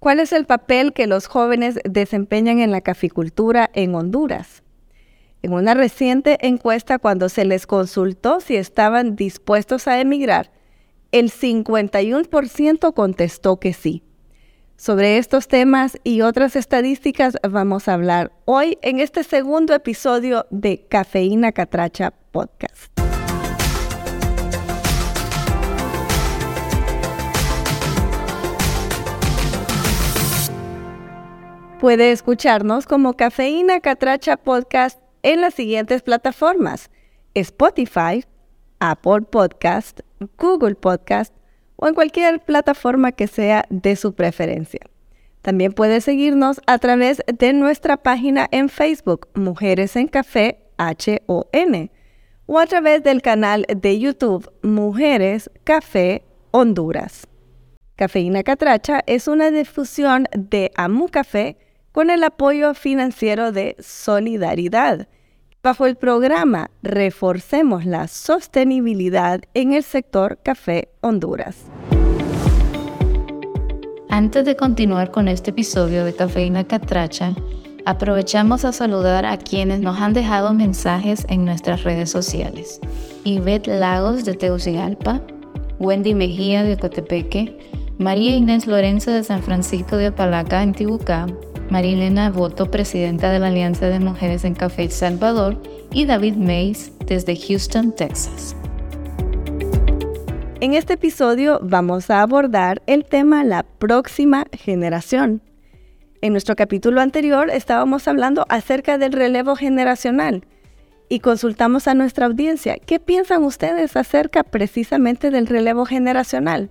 ¿Cuál es el papel que los jóvenes desempeñan en la caficultura en Honduras? En una reciente encuesta, cuando se les consultó si estaban dispuestos a emigrar, el 51% contestó que sí. Sobre estos temas y otras estadísticas vamos a hablar hoy en este segundo episodio de Cafeína Catracha Podcast. Puede escucharnos como Cafeína Catracha Podcast en las siguientes plataformas: Spotify, Apple Podcast, Google Podcast o en cualquier plataforma que sea de su preferencia. También puede seguirnos a través de nuestra página en Facebook, Mujeres en Café HON, o a través del canal de YouTube Mujeres Café Honduras. Cafeína Catracha es una difusión de Amu Café con el apoyo financiero de Solidaridad, bajo el programa Reforcemos la Sostenibilidad en el sector Café Honduras. Antes de continuar con este episodio de Cafeína Catracha, aprovechamos a saludar a quienes nos han dejado mensajes en nuestras redes sociales. Ivette Lagos de Tegucigalpa, Wendy Mejía de Cotepeque, María Inés Lorenzo de San Francisco de Apalaca, en Tibucá, Marilena Boto, presidenta de la Alianza de Mujeres en Café El Salvador, y David Mays desde Houston, Texas. En este episodio vamos a abordar el tema la próxima generación. En nuestro capítulo anterior estábamos hablando acerca del relevo generacional y consultamos a nuestra audiencia qué piensan ustedes acerca precisamente del relevo generacional.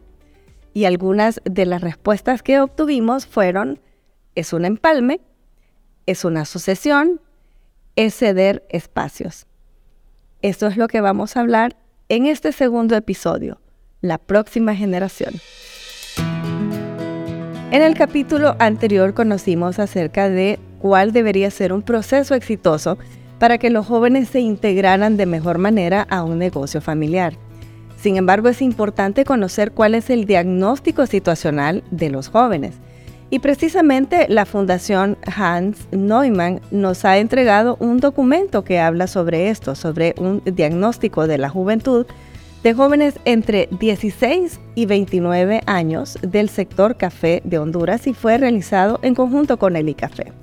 Y algunas de las respuestas que obtuvimos fueron es un empalme, es una sucesión, es ceder espacios. Esto es lo que vamos a hablar en este segundo episodio, la próxima generación. En el capítulo anterior conocimos acerca de cuál debería ser un proceso exitoso para que los jóvenes se integraran de mejor manera a un negocio familiar. Sin embargo, es importante conocer cuál es el diagnóstico situacional de los jóvenes y precisamente la Fundación Hans Neumann nos ha entregado un documento que habla sobre esto, sobre un diagnóstico de la juventud de jóvenes entre 16 y 29 años del sector café de Honduras y fue realizado en conjunto con el ICAFE.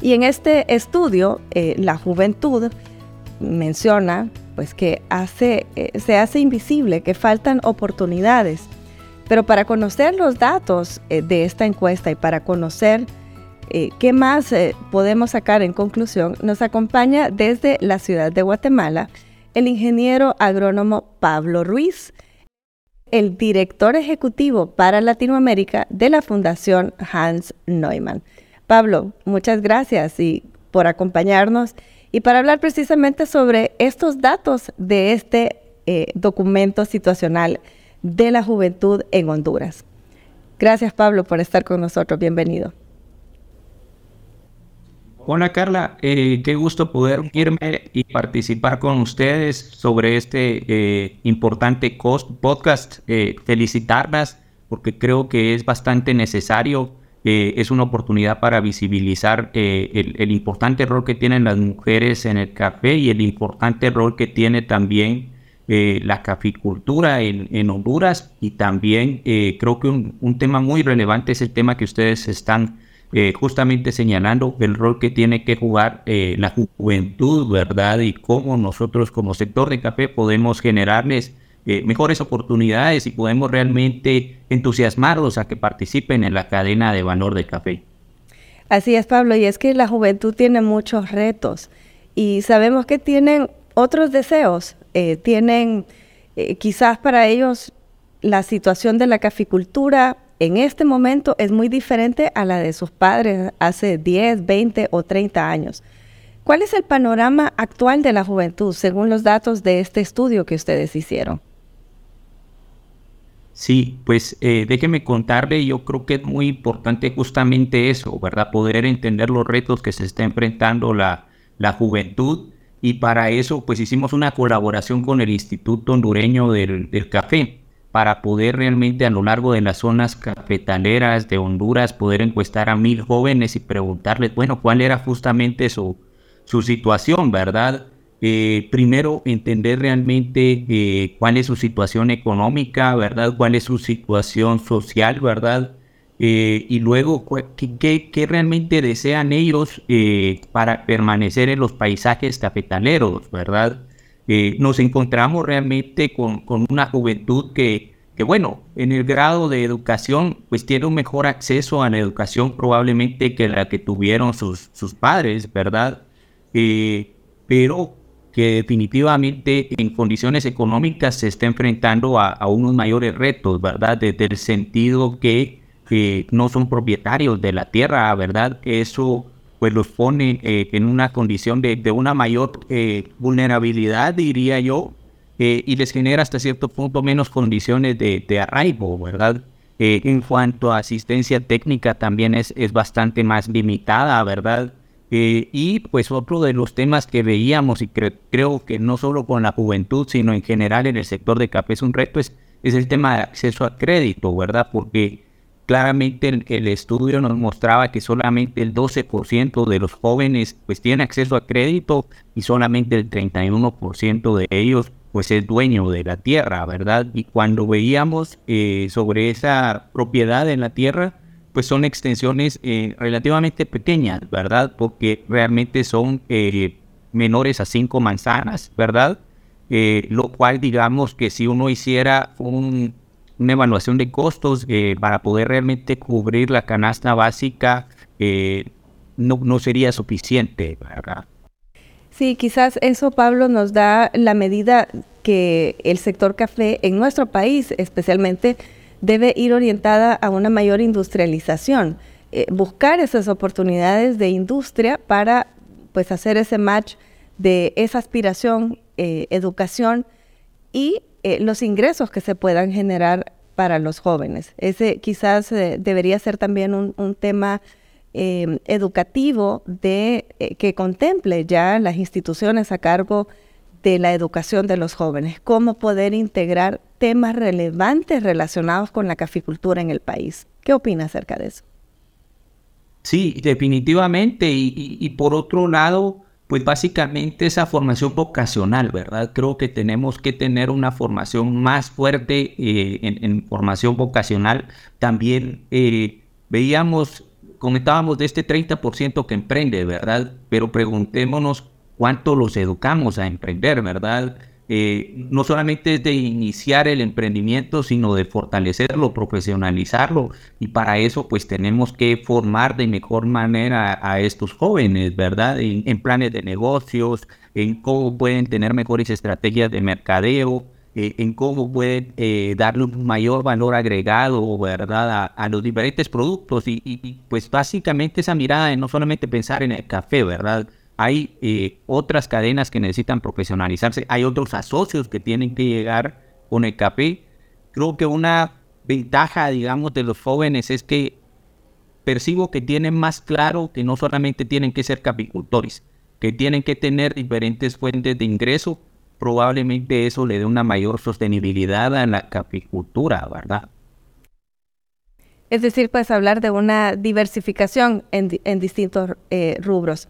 Y en este estudio, eh, la juventud menciona pues, que hace, eh, se hace invisible, que faltan oportunidades pero para conocer los datos eh, de esta encuesta y para conocer eh, qué más eh, podemos sacar en conclusión, nos acompaña desde la ciudad de Guatemala el ingeniero agrónomo Pablo Ruiz, el director ejecutivo para Latinoamérica de la Fundación Hans Neumann. Pablo, muchas gracias y por acompañarnos y para hablar precisamente sobre estos datos de este documento situacional de la juventud en Honduras. Gracias Pablo por estar con nosotros. Bienvenido. Hola Carla, eh, qué gusto poder unirme y participar con ustedes sobre este eh, importante podcast. Eh, felicitarlas porque creo que es bastante necesario. es una oportunidad para visibilizar el, el, importante rol que tienen las mujeres en el café y el importante rol que tiene también eh, la caficultura en, Honduras y también eh, creo que un, tema muy relevante es el tema que ustedes están eh, justamente señalando, el rol que tiene que jugar la juventud, ¿verdad? Y cómo nosotros como sector de café podemos generarles mejores oportunidades y podemos realmente entusiasmarlos a que participen en la cadena de valor del café. Así es, Pablo, y es que la juventud tiene muchos retos y sabemos que tienen otros deseos, eh, tienen eh, quizás para ellos la situación de la caficultura en este momento es muy diferente a la de sus padres hace 10, 20 o 30 años. ¿Cuál es el panorama actual de la juventud según los datos de este estudio que ustedes hicieron? Sí, pues eh, déjeme contarle, yo creo que es muy importante justamente eso, ¿verdad? Poder entender los retos que se está enfrentando la, la juventud y para eso pues hicimos una colaboración con el Instituto Hondureño del, Café para poder realmente a lo largo de las zonas cafetaleras de Honduras poder encuestar a mil jóvenes y preguntarles, bueno, cuál era justamente su, su situación, ¿verdad? Eh, primero, entender realmente eh, cuál es su situación económica, ¿verdad? Cuál es su situación social, ¿verdad? Eh, y luego, ¿qué, realmente desean ellos para permanecer en los paisajes cafetaleros, ¿verdad? Eh, nos encontramos realmente con, una juventud que, que, bueno, en el grado de educación, pues tiene un mejor acceso a la educación probablemente que la que tuvieron sus, sus padres, ¿verdad? Eh, pero que definitivamente en condiciones económicas se está enfrentando a, unos mayores retos, ¿verdad? Desde el sentido que, que no son propietarios de la tierra, ¿verdad? Eso pues los pone eh, en una condición de, una mayor eh, vulnerabilidad, diría yo, eh, y les genera hasta cierto punto menos condiciones de, de arraigo, ¿verdad? en cuanto a asistencia técnica también es, es bastante más limitada, ¿verdad? y pues otro de los temas que veíamos y creo que no solo con la juventud, sino en general en el sector de café es un reto, es, es el tema de acceso a crédito, ¿verdad? Porque Claramente el, estudio nos mostraba que solamente el 12% de los jóvenes pues tiene acceso a crédito y solamente el 31% de ellos pues es dueño de la tierra, ¿verdad? Y cuando veíamos eh, sobre esa propiedad en la tierra, pues son extensiones eh, relativamente pequeñas, ¿verdad? Porque realmente son eh, menores a cinco manzanas, ¿verdad? lo cual digamos que si uno hiciera un una evaluación de costos eh, para poder realmente cubrir la canasta básica eh, no, no, sería suficiente, ¿verdad? Sí, quizás eso, Pablo, nos da la medida que el sector café en nuestro país especialmente debe ir orientada a una mayor industrialización, eh, buscar esas oportunidades de industria para pues hacer ese match de esa aspiración, educación y eh, los ingresos que se puedan generar para los jóvenes. Ese quizás eh, debería ser también un, tema em, educativo de eh, que contemple ya las instituciones a cargo de la educación de los jóvenes, cómo poder integrar temas relevantes relacionados con la caficultura en el país. ¿Qué opina acerca de eso? Sí, definitivamente. y por otro lado, pues básicamente esa formación vocacional, ¿verdad? Creo que tenemos que tener una formación más fuerte eh, en, formación vocacional. También eh, veíamos, comentábamos de este 30% que emprende, ¿verdad? Pero preguntémonos cuánto los educamos a emprender, ¿verdad? Eh, no solamente de iniciar el emprendimiento, sino de fortalecerlo, profesionalizarlo. Y para eso, pues tenemos que formar de mejor manera a estos jóvenes, ¿verdad? En, planes de negocios, en cómo pueden tener mejores estrategias de mercadeo, eh, en cómo pueden eh, darle un mayor valor agregado, ¿verdad? A, los diferentes productos. Y, y, pues básicamente esa mirada de no solamente pensar en el café, ¿verdad? Hay eh, otras cadenas que necesitan profesionalizarse, hay otros asocios que tienen que llegar con el café. Creo que una ventaja, digamos, de los jóvenes es que percibo que tienen más claro que no solamente tienen que ser capicultores, que tienen que tener diferentes fuentes de ingreso. Probablemente eso le dé una mayor sostenibilidad a la capicultura, ¿verdad? Es decir, pues hablar de una diversificación en, distintos eh, rubros.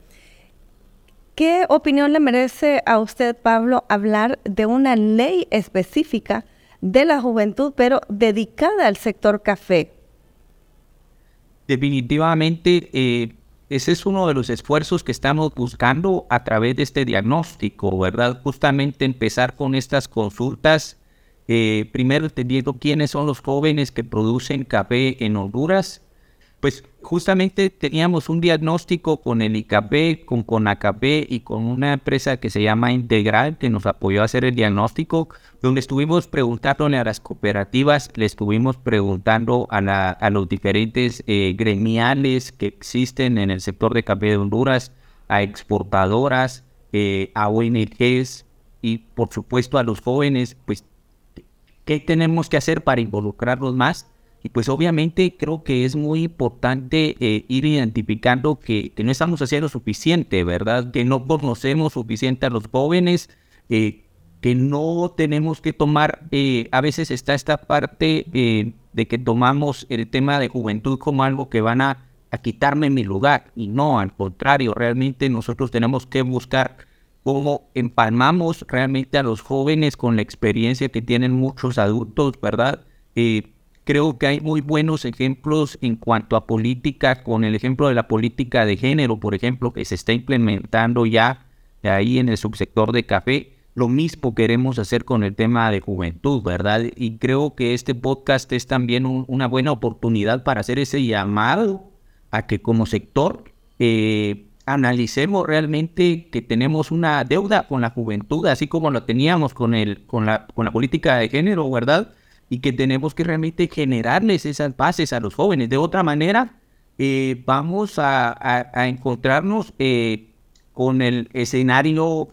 ¿Qué opinión le merece a usted, Pablo, hablar de una ley específica de la juventud, pero dedicada al sector café? Definitivamente, eh, ese es uno de los esfuerzos que estamos buscando a través de este diagnóstico, ¿verdad? Justamente empezar con estas consultas, eh, primero entendiendo quiénes son los jóvenes que producen café en Honduras pues justamente teníamos un diagnóstico con el ICAP, con CONACAP y con una empresa que se llama Integral que nos apoyó a hacer el diagnóstico, donde estuvimos preguntándole a las cooperativas, le estuvimos preguntando a, los diferentes eh, gremiales que existen en el sector de café de Honduras, a exportadoras, eh, a ONGs y por supuesto a los jóvenes, pues, ¿qué tenemos que hacer para involucrarlos más? Y pues obviamente creo que es muy importante eh, ir identificando que, no estamos haciendo suficiente, ¿verdad? Que no conocemos suficiente a los jóvenes, eh, que no tenemos que tomar, eh, a veces está esta parte eh, de que tomamos el tema de juventud como algo que van a, a, quitarme mi lugar. Y no, al contrario, realmente nosotros tenemos que buscar cómo empalmamos realmente a los jóvenes con la experiencia que tienen muchos adultos, ¿verdad? Creo que hay muy buenos ejemplos en cuanto a política, con el ejemplo de la política de género, por ejemplo, que se está implementando ya ahí en el subsector de café lo mismo queremos hacer con el tema de juventud, ¿verdad? Y creo que este podcast es también una buena oportunidad para hacer ese llamado a que como sector eh, analicemos realmente que tenemos una deuda con la juventud, así como lo teníamos con, el, con, la, con la política de género, ¿verdad? Y que tenemos que realmente generarles esas bases a los jóvenes. De otra manera, eh, vamos a, encontrarnos eh, con el escenario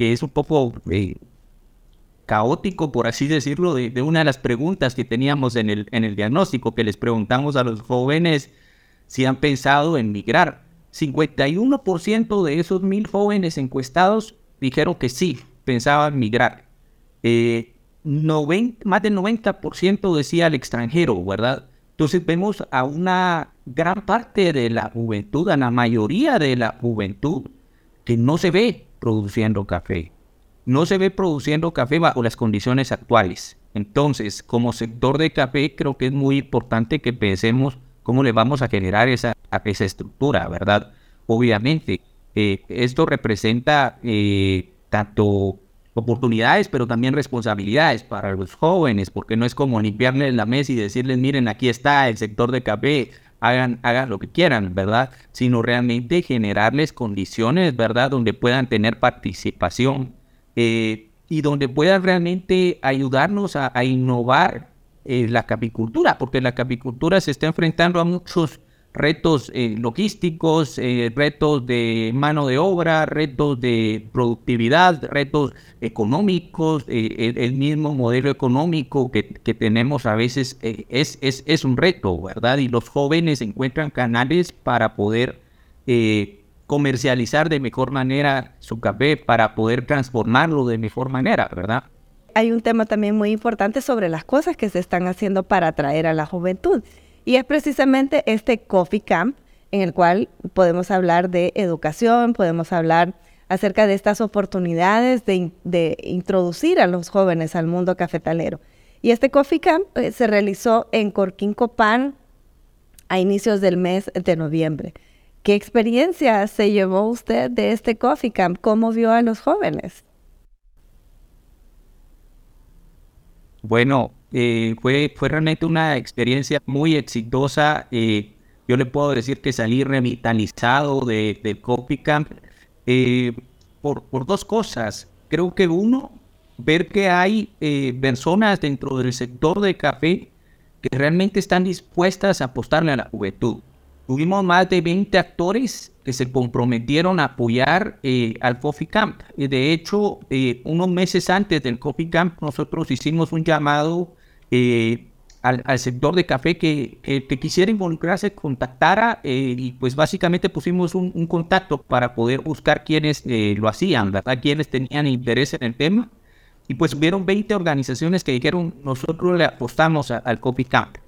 que es un poco eh, caótico, por así decirlo, de, una de las preguntas que teníamos en el, en el diagnóstico, que les preguntamos a los jóvenes si han pensado en migrar. 51% de esos mil jóvenes encuestados dijeron que sí, pensaban migrar. Eh, más del 90% decía al extranjero, ¿verdad? Entonces vemos a una gran parte de la juventud, a la mayoría de la juventud, que no se ve produciendo café. No se ve produciendo café bajo las condiciones actuales. Entonces, como sector de café, creo que es muy importante que pensemos cómo le vamos a generar esa, esa estructura, ¿verdad? Obviamente, eh, esto representa eh, tanto oportunidades, pero también responsabilidades para los jóvenes, porque no es como limpiarles la mesa y decirles, miren, aquí está el sector de café, hagan, hagan lo que quieran, ¿verdad? Sino realmente generarles condiciones, ¿verdad? Donde puedan tener participación eh, y donde puedan realmente ayudarnos a, innovar eh, la capicultura, porque la capicultura se está enfrentando a muchos retos eh, logísticos, eh, retos de mano de obra, retos de productividad, retos económicos, eh, el, mismo modelo económico que, tenemos a veces es, es, es, un reto, ¿verdad? Y los jóvenes encuentran canales para poder comercializar de mejor manera su café, para poder transformarlo de mejor manera, ¿verdad? Hay un tema también muy importante sobre las cosas que se están haciendo para atraer a la juventud. Y es precisamente este Coffee Camp en el cual podemos hablar de educación, podemos hablar acerca de estas oportunidades de, introducir a los jóvenes al mundo cafetalero. Y este Coffee Camp eh, se realizó en Corquín Copán a inicios del mes de noviembre. ¿Qué experiencia se llevó usted de este Coffee Camp? ¿Cómo vio a los jóvenes? Bueno, eh, fue, fue realmente una experiencia muy exitosa. Eh, yo le puedo decir que salí revitalizado de, del Coffee Camp eh, por, por, dos cosas. Creo que uno, ver que hay personas dentro del sector de café que realmente están dispuestas a apostarle a la juventud. Tuvimos más de 20 actores que se comprometieron a apoyar eh, al Coffee Camp. De hecho, eh, unos meses antes del Coffee Camp, nosotros hicimos un llamado eh, al, sector de café que, que, quisiera involucrarse, contactara y pues básicamente pusimos un, un contacto para poder buscar quienes lo hacían, ¿verdad? Quienes tenían interés en el tema. Y pues hubieron 20 organizaciones que dijeron, nosotros le apostamos al Coffee Camp.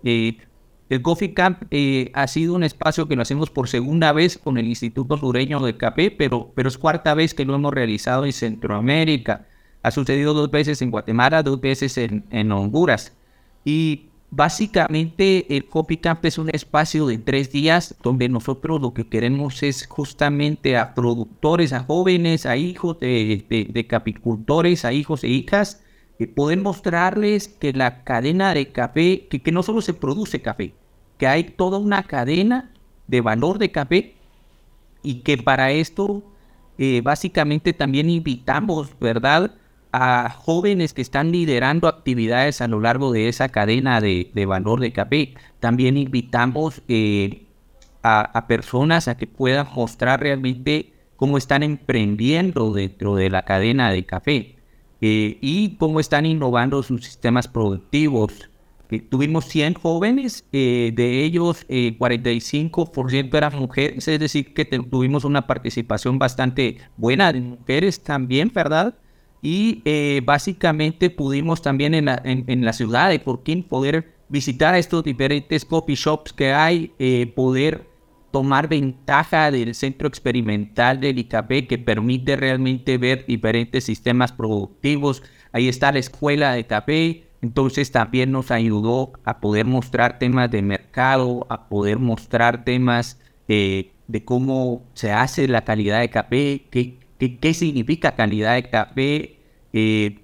El Coffee Camp eh, ha sido un espacio que lo hacemos por segunda vez con el Instituto Sureño de Café, pero, pero es cuarta vez que lo hemos realizado en Centroamérica. Ha sucedido dos veces en Guatemala, dos veces en, en Honduras. Y básicamente el Coffee Camp es un espacio de tres días donde nosotros lo que queremos es justamente a productores, a jóvenes, a hijos de, de, capicultores, a hijos e hijas, poder mostrarles que la cadena de café, que, que no solo se produce café, que hay toda una cadena de valor de café y que para esto eh, básicamente también invitamos, ¿verdad? A jóvenes que están liderando actividades a lo largo de esa cadena de, valor de café. También invitamos eh, a, personas a que puedan mostrar realmente cómo están emprendiendo dentro de la cadena de café eh, y cómo están innovando sus sistemas productivos tuvimos 100 jóvenes, eh, de ellos 45% eh, eran mujeres, es decir, que tuvimos una participación bastante buena de mujeres también, ¿verdad? y eh, básicamente pudimos también en la, en, la, ciudad de Porquín poder visitar estos diferentes coffee shops que hay, eh, poder tomar ventaja del centro experimental del ICAP que permite realmente ver diferentes sistemas productivos. Ahí está la escuela de café, entonces también nos ayudó a poder mostrar temas de mercado, a poder mostrar temas eh, de cómo se hace la calidad de café, qué, significa calidad de café, eh,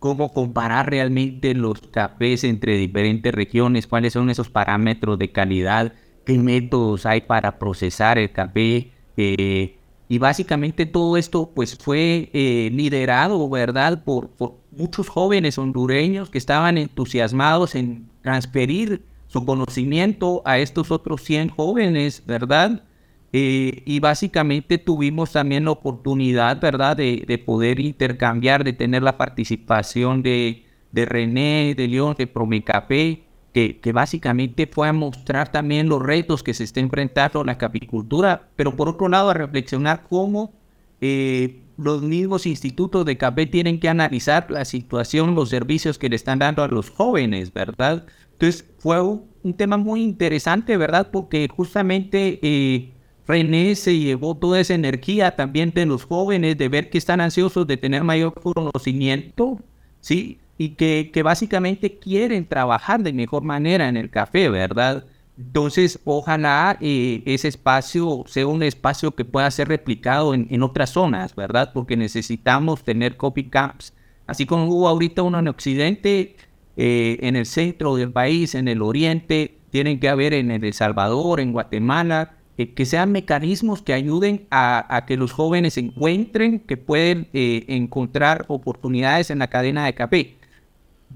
cómo comparar realmente los cafés entre diferentes regiones, cuáles son esos parámetros de calidad qué métodos hay para procesar el café. Eh, y básicamente todo esto pues fue liderado, ¿verdad? Por, muchos jóvenes hondureños que estaban entusiasmados en transferir su conocimiento a estos otros 100 jóvenes, ¿verdad? Eh, y básicamente tuvimos también la oportunidad, ¿verdad?, de, de, poder intercambiar, de tener la participación de, de René, de León, de Promecafé, que, básicamente fue a mostrar también los retos que se está enfrentando la capicultura, pero por otro lado a reflexionar cómo eh, los mismos institutos de café tienen que analizar la situación, los servicios que le están dando a los jóvenes, ¿verdad? Entonces fue un, tema muy interesante, ¿verdad? Porque justamente eh, René se llevó toda esa energía también de los jóvenes, de ver que están ansiosos de tener mayor conocimiento, ¿sí? y que, que, básicamente quieren trabajar de mejor manera en el café, ¿verdad? Entonces, ojalá eh, ese espacio sea un espacio que pueda ser replicado en, en, otras zonas, ¿verdad? Porque necesitamos tener copy camps. Así como hubo ahorita uno en Occidente, eh, en el centro del país, en el oriente, tienen que haber en El Salvador, en Guatemala, eh, que sean mecanismos que ayuden a, a, que los jóvenes encuentren, que pueden encontrar oportunidades en la cadena de café.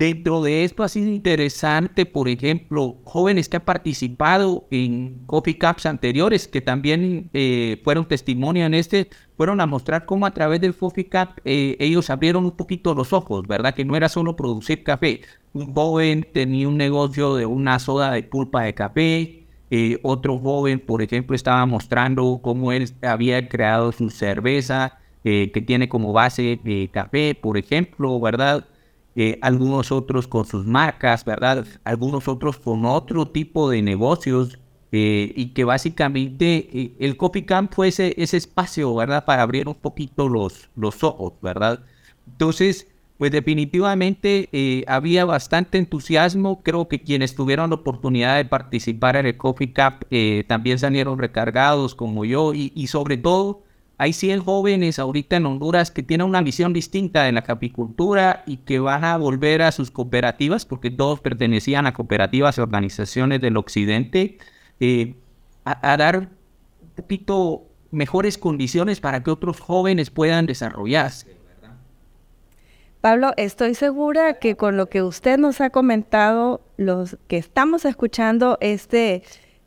Dentro de esto ha sido interesante, por ejemplo, jóvenes que han participado en Coffee Cups anteriores, que también eh, fueron testimonio en este, fueron a mostrar cómo a través del Coffee Cup eh, ellos abrieron un poquito los ojos, ¿verdad? Que no era solo producir café. Un joven tenía un negocio de una soda de pulpa de café, eh, otro joven, por ejemplo, estaba mostrando cómo él había creado su cerveza, que tiene como base café, por ejemplo, ¿verdad? Eh, algunos otros con sus marcas, ¿verdad? Algunos otros con otro tipo de negocios eh, y que básicamente eh, el Copy Camp fue ese, espacio, ¿verdad? Para abrir un poquito los, los ojos, ¿verdad? Entonces, pues definitivamente había bastante entusiasmo. Creo que quienes tuvieron la oportunidad de participar en el Coffee Cup también salieron recargados como yo y sobre todo hay 100 jóvenes ahorita en Honduras que tienen una visión distinta de la capicultura y que van a volver a sus cooperativas, porque todos pertenecían a cooperativas y organizaciones del occidente, eh, a, dar un poquito mejores condiciones para que otros jóvenes puedan desarrollarse. Pablo, estoy segura que con lo que usted nos ha comentado, los que estamos escuchando este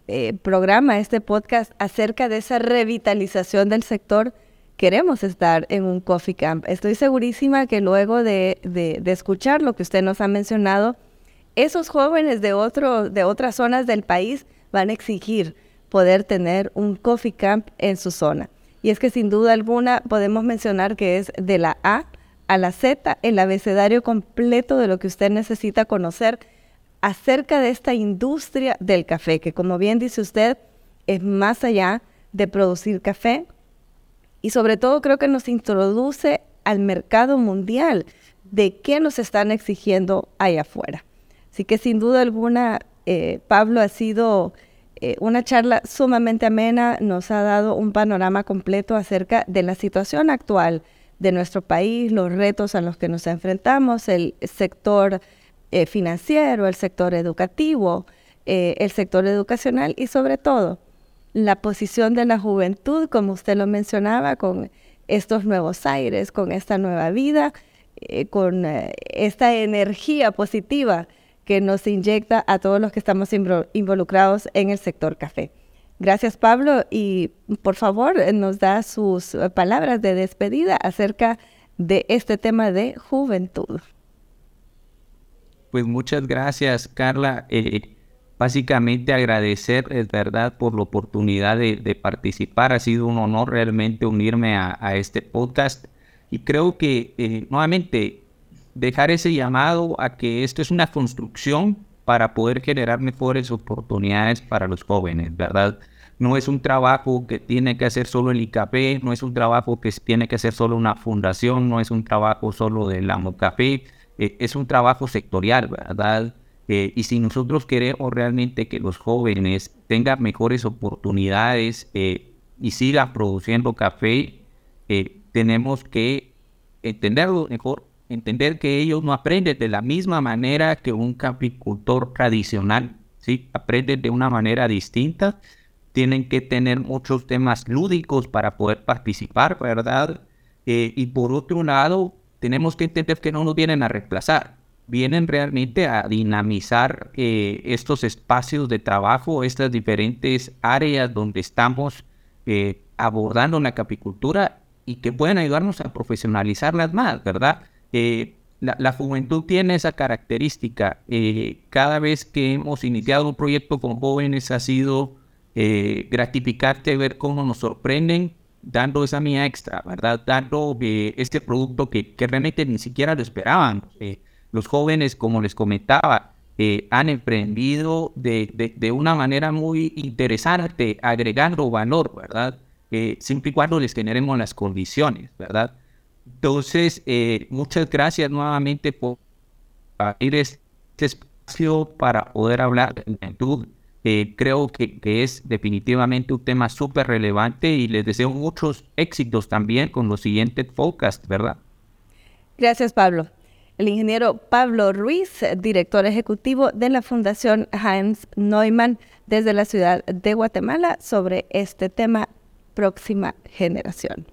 eh, programa, este podcast acerca de esa revitalización del sector, queremos estar en un coffee camp. Estoy segurísima que luego de, escuchar lo que usted nos ha mencionado, esos jóvenes de, otro, de otras zonas del país van a exigir poder tener un coffee camp en su zona. Y es que sin duda alguna podemos mencionar que es de la A a la Z el abecedario completo de lo que usted necesita conocer acerca de esta industria del café, que como bien dice usted, es más allá de producir café y sobre todo creo que nos introduce al mercado mundial de qué nos están exigiendo allá afuera. Así que sin duda alguna, eh, Pablo ha sido eh, una charla sumamente amena, nos ha dado un panorama completo acerca de la situación actual de nuestro país, los retos a los que nos enfrentamos, el sector eh, financiero, el sector educativo, eh, el sector educacional y sobre todo la posición de la juventud, como usted lo mencionaba, con estos nuevos aires, con esta nueva vida, eh, con esta energía positiva que nos inyecta a todos los que estamos involucrados en el sector café. Gracias Pablo y por favor nos da sus palabras de despedida acerca de este tema de juventud. Pues muchas gracias, Carla. Eh, básicamente agradecer, es verdad, por la oportunidad de, participar. Ha sido un honor realmente unirme a, este podcast. Y creo que eh, nuevamente dejar ese llamado a que esto es una construcción para poder generar mejores oportunidades para los jóvenes, ¿verdad? No es un trabajo que tiene que hacer solo el ICAP, no es un trabajo que tiene que hacer solo una fundación, no es un trabajo solo del AMOCAFE, eh, es un trabajo sectorial, ¿verdad? Eh, y si nosotros queremos realmente que los jóvenes tengan mejores oportunidades eh, y sigan produciendo café, tenemos que entenderlo mejor, entender que ellos no aprenden de la misma manera que un capicultor tradicional, ¿sí? Aprenden de una manera distinta, tienen que tener muchos temas lúdicos para poder participar, ¿verdad? y por otro lado, tenemos que entender que no nos vienen a reemplazar, vienen realmente a dinamizar eh, estos espacios de trabajo, estas diferentes áreas donde estamos eh, abordando la capicultura y que pueden ayudarnos a profesionalizarlas más, ¿verdad? Eh, la, juventud tiene esa característica. cada vez que hemos iniciado un proyecto con jóvenes ha sido gratificante ver cómo nos sorprenden dando esa mía extra, ¿verdad? Dando eh, este producto que, que, realmente ni siquiera lo esperaban. Eh, los jóvenes, como les comentaba, eh, han emprendido de, de, una manera muy interesante, agregando valor, ¿verdad? siempre y cuando les generemos las condiciones, ¿verdad? Entonces, muchas gracias nuevamente por abrir este espacio para poder hablar de juventud eh, creo que, es definitivamente un tema súper relevante y les deseo muchos éxitos también con los siguientes podcasts, ¿verdad? Gracias, Pablo. El ingeniero Pablo Ruiz, director ejecutivo de la Fundación Hans Neumann desde la ciudad de Guatemala sobre este tema próxima generación.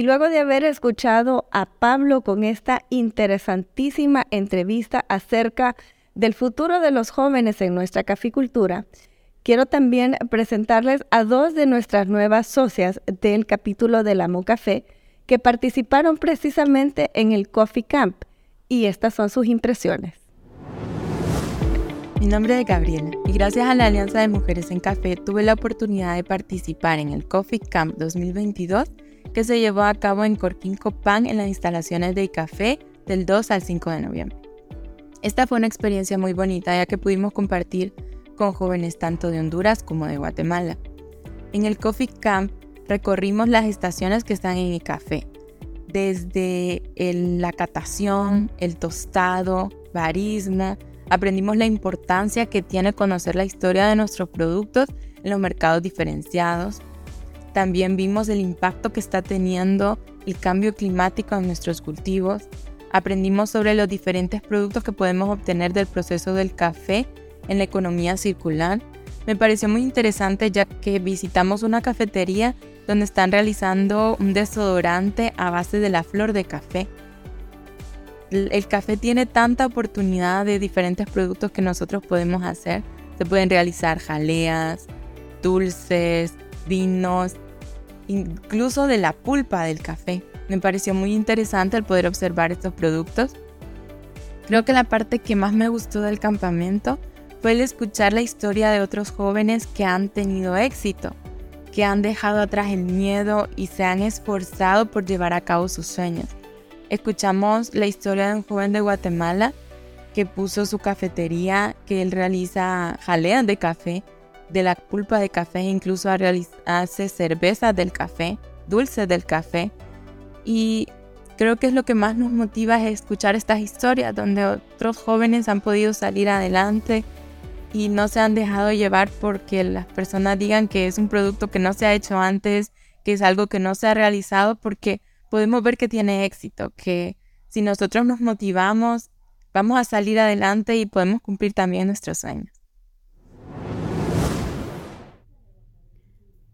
Y luego de haber escuchado a Pablo con esta interesantísima entrevista acerca del futuro de los jóvenes en nuestra caficultura, quiero también presentarles a dos de nuestras nuevas socias del capítulo del Amo Café que participaron precisamente en el Coffee Camp y estas son sus impresiones. Mi nombre es Gabriela y gracias a la Alianza de Mujeres en Café tuve la oportunidad de participar en el Coffee Camp 2022 que se llevó a cabo en Corquín Copán en las instalaciones de Café del 2 al 5 de noviembre. Esta fue una experiencia muy bonita ya que pudimos compartir con jóvenes tanto de Honduras como de Guatemala. En el Coffee Camp recorrimos las estaciones que están en el café, desde la catación, el tostado, barismo, aprendimos la importancia que tiene conocer la historia de nuestros productos en los mercados diferenciados, también vimos el impacto que está teniendo el cambio climático en nuestros cultivos. Aprendimos sobre los diferentes productos que podemos obtener del proceso del café en la economía circular. Me pareció muy interesante ya que visitamos una cafetería donde están realizando un desodorante a base de la flor de café. El café tiene tanta oportunidad de diferentes productos que nosotros podemos hacer. Se pueden realizar jaleas, dulces, vinos, incluso de la pulpa del café. Me pareció muy interesante el poder observar estos productos. Creo que la parte que más me gustó del campamento fue el escuchar la historia de otros jóvenes que han tenido éxito, que han dejado atrás el miedo y se han esforzado por llevar a cabo sus sueños. Escuchamos la historia de un joven de Guatemala que puso su cafetería, que él realiza jaleas de café de la pulpa de café, incluso hace cerveza del café, dulce del café. Y creo que es lo que más nos motiva es escuchar estas historias donde otros jóvenes han podido salir adelante y no se han dejado llevar porque las personas digan que es un producto que no se ha hecho antes, que es algo que no se ha realizado, porque podemos ver que tiene éxito, que si nosotros nos motivamos, vamos a salir adelante y podemos cumplir también nuestros sueños.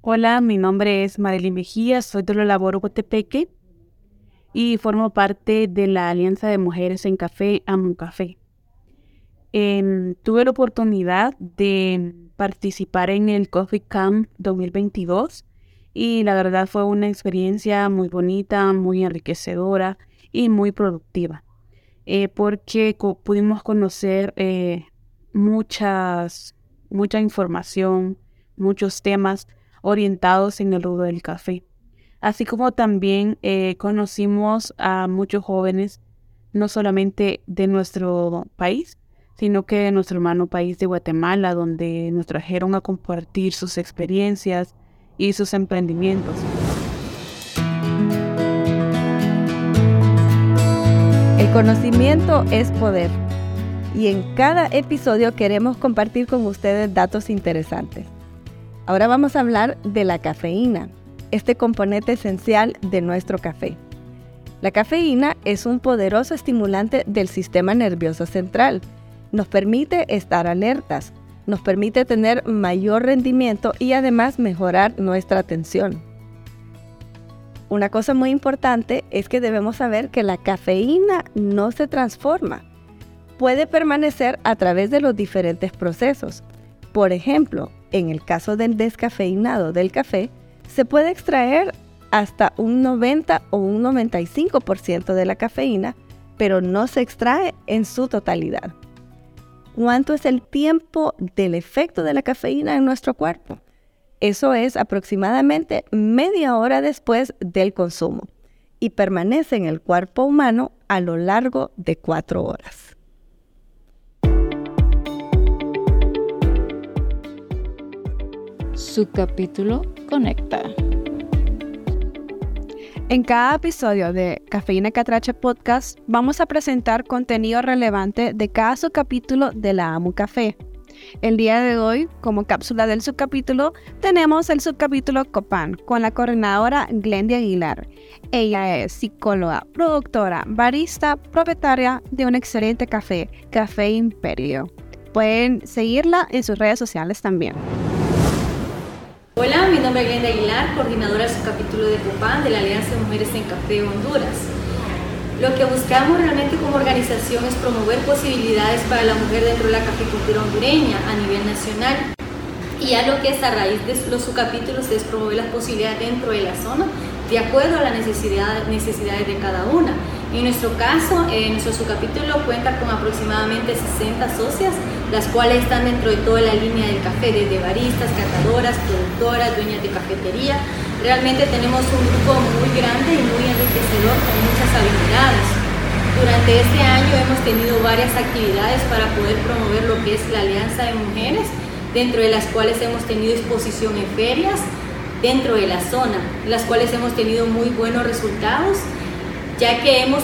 Hola, mi nombre es Madeline Mejía, soy de Laboro Cotepeque y formo parte de la Alianza de Mujeres en Café, Amo Café. Em, tuve la oportunidad de participar en el Coffee Camp 2022 y la verdad fue una experiencia muy bonita, muy enriquecedora y muy productiva, eh, porque pudimos conocer eh, muchas, mucha información, muchos temas orientados en el rubro del café. Así como también eh, conocimos a muchos jóvenes, no solamente de nuestro país, sino que de nuestro hermano país de Guatemala, donde nos trajeron a compartir sus experiencias y sus emprendimientos. El conocimiento es poder y en cada episodio queremos compartir con ustedes datos interesantes. Ahora vamos a hablar de la cafeína, este componente esencial de nuestro café. La cafeína es un poderoso estimulante del sistema nervioso central. Nos permite estar alertas, nos permite tener mayor rendimiento y además mejorar nuestra atención. Una cosa muy importante es que debemos saber que la cafeína no se transforma. Puede permanecer a través de los diferentes procesos. Por ejemplo, en el caso del descafeinado del café, se puede extraer hasta un 90 o un 95% de la cafeína, pero no se extrae en su totalidad. ¿Cuánto es el tiempo del efecto de la cafeína en nuestro cuerpo? Eso es aproximadamente media hora después del consumo y permanece en el cuerpo humano a lo largo de cuatro horas. Su capítulo Conecta. En cada episodio de Cafeína Catracha Podcast vamos a presentar contenido relevante de cada subcapítulo de la AMU Café. El día de hoy, como cápsula del subcapítulo, tenemos el subcapítulo Copan con la coordinadora Glendy Aguilar. Ella es psicóloga, productora, barista, propietaria de un excelente café, Café Imperio. Pueden seguirla en sus redes sociales también. Hola, mi nombre es Glenda Aguilar, coordinadora del subcapítulo de Copan de la Alianza de Mujeres en Café Honduras. Lo que buscamos realmente como organización es promover posibilidades para la mujer dentro de la caficultura hondureña a nivel nacional. Y a lo que es a raíz de los subcapítulos es promover las posibilidades dentro de la zona de acuerdo a las necesidades, de cada una. En nuestro caso, eh, nuestro subcapítulo cuenta con aproximadamente 60 socias, las cuales están dentro de toda la línea del café, desde baristas, catadoras, productoras, dueñas de cafetería, Realmente tenemos un grupo muy grande y muy enriquecedor con muchas habilidades. Durante este año hemos tenido varias actividades para poder promover lo que es la Alianza de Mujeres, dentro de las cuales hemos tenido exposición en ferias dentro de la zona, las cuales hemos tenido muy buenos resultados, ya que hemos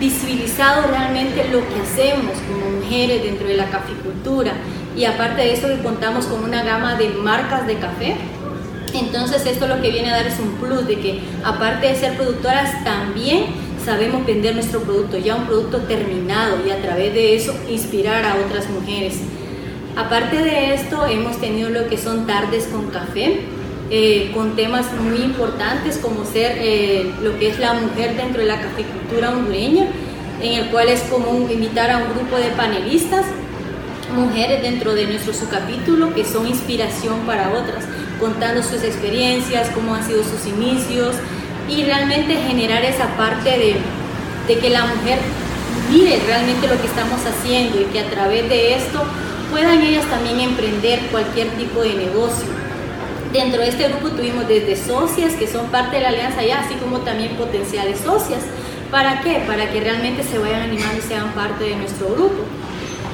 visibilizado realmente lo que hacemos como mujeres dentro de la caficultura. Y aparte de eso contamos con una gama de marcas de café. Entonces esto lo que viene a dar es un plus de que aparte de ser productoras también sabemos vender nuestro producto, ya un producto terminado y a través de eso inspirar a otras mujeres. Aparte de esto hemos tenido lo que son tardes con café, eh, con temas muy importantes como ser eh, lo que es la mujer dentro de la caficultura hondureña, en el cual es común invitar a un grupo de panelistas, mujeres dentro de nuestro subcapítulo que son inspiración para otras contando sus experiencias, cómo han sido sus inicios y realmente generar esa parte de, de que la mujer mire realmente lo que estamos haciendo y que a través de esto puedan ellas también emprender cualquier tipo de negocio. Dentro de este grupo tuvimos desde socias que son parte de la alianza ya, así como también potenciales socias. ¿Para qué? Para que realmente se vayan animando y sean parte de nuestro grupo.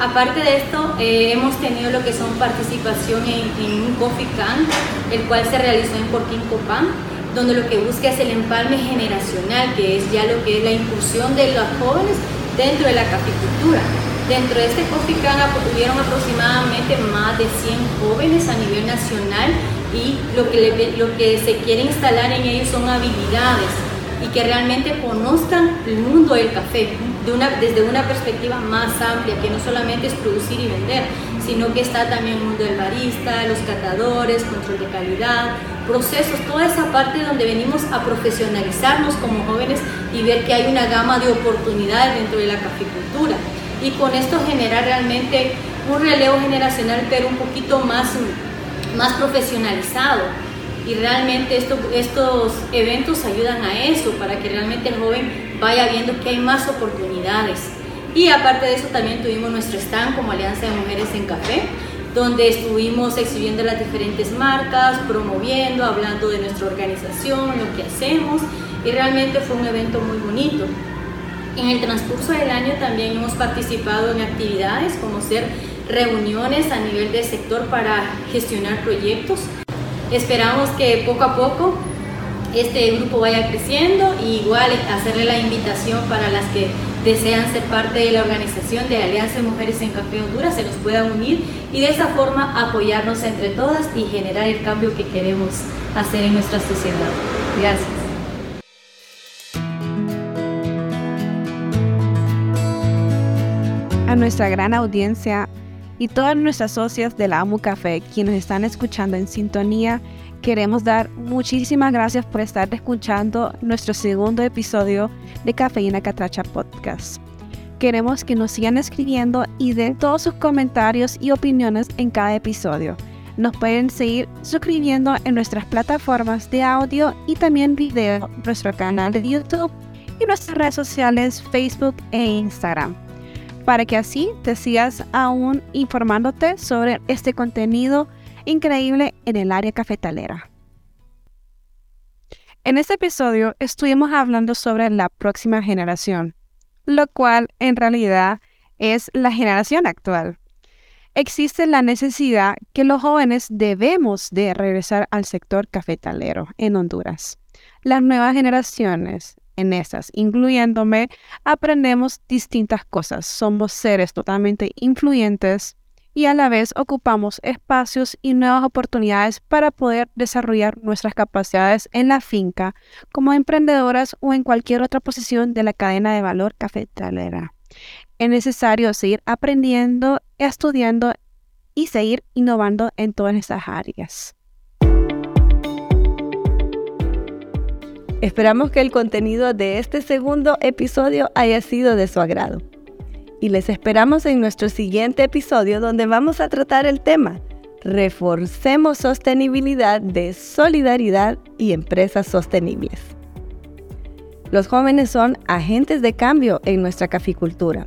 Aparte de esto, eh, hemos tenido lo que son participación en, un Coffee Camp, el cual se realizó en Porquín Copán, donde lo que busca es el empalme generacional, que es ya lo que es la incursión de los jóvenes dentro de la caficultura. Dentro de este Coffee Camp hubieron aproximadamente más de 100 jóvenes a nivel nacional y lo que, lo que se quiere instalar en ellos son habilidades y que realmente conozcan el mundo del café desde una perspectiva más amplia, que no solamente es producir y vender, sino que está también el mundo del barista, los catadores, control de calidad, procesos, toda esa parte donde venimos a profesionalizarnos como jóvenes y ver que hay una gama de oportunidades dentro de la caficultura. Y con esto generar realmente un relevo generacional, pero un poquito más, más profesionalizado y realmente estos eventos ayudan a eso, para que realmente el joven vaya viendo que hay más oportunidades. Y aparte de eso también tuvimos nuestro stand como Alianza de Mujeres en Café, donde estuvimos exhibiendo las diferentes marcas, promoviendo, hablando de nuestra organización, lo que hacemos y realmente fue un evento muy bonito. En el transcurso del año también hemos participado en actividades como ser reuniones a nivel del sector para gestionar proyectos. Esperamos que poco a poco este grupo vaya creciendo y igual hacerle la invitación para las que desean ser parte de la organización de Alianza de Mujeres en Café Honduras, se nos puedan unir y de esa forma apoyarnos entre todas y generar el cambio que queremos hacer en nuestra sociedad. Gracias. A nuestra gran audiencia y todas nuestras socias de la AMU Café, quienes están escuchando en sintonía, queremos dar muchísimas gracias por estar escuchando nuestro segundo episodio de Cafeína Catracha Podcast. Queremos que nos sigan escribiendo y den todos sus comentarios y opiniones en cada episodio. Nos pueden seguir suscribiendo en nuestras plataformas de audio y también video, nuestro canal de YouTube y nuestras redes sociales Facebook e Instagram, para que así te sigas aún informándote sobre este contenido increíble en el área cafetalera. En este episodio estuvimos hablando sobre la próxima generación, lo cual en realidad es la generación actual. Existe la necesidad que los jóvenes debemos de regresar al sector cafetalero en Honduras. Las nuevas generaciones, en esas, incluyéndome, aprendemos distintas cosas. Somos seres totalmente influyentes y a la vez ocupamos espacios y nuevas oportunidades para poder desarrollar nuestras capacidades en la finca como emprendedoras o en cualquier otra posición de la cadena de valor cafetalera. Es necesario seguir aprendiendo, estudiando y seguir innovando en todas estas áreas. Esperamos que el contenido de este segundo episodio haya sido de su agrado y les esperamos en nuestro siguiente episodio donde vamos a tratar el tema Reforcemos sostenibilidad de solidaridad y empresas sostenibles. Los jóvenes son agentes de cambio en nuestra caficultura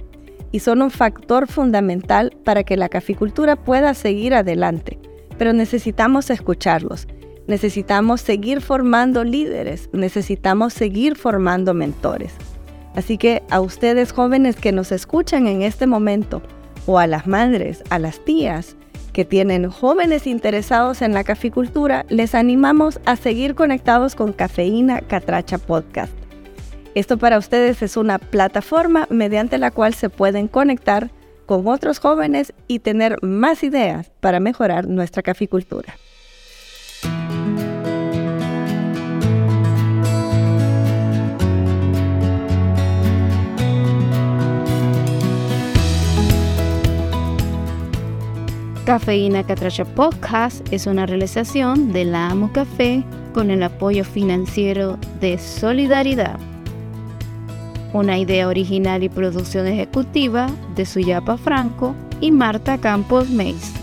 y son un factor fundamental para que la caficultura pueda seguir adelante, pero necesitamos escucharlos. Necesitamos seguir formando líderes, necesitamos seguir formando mentores. Así que a ustedes jóvenes que nos escuchan en este momento, o a las madres, a las tías que tienen jóvenes interesados en la caficultura, les animamos a seguir conectados con Cafeína Catracha Podcast. Esto para ustedes es una plataforma mediante la cual se pueden conectar con otros jóvenes y tener más ideas para mejorar nuestra caficultura. Cafeína Catracha Podcast es una realización de la Amo Café con el apoyo financiero de Solidaridad. Una idea original y producción ejecutiva de Suyapa Franco y Marta Campos Meis.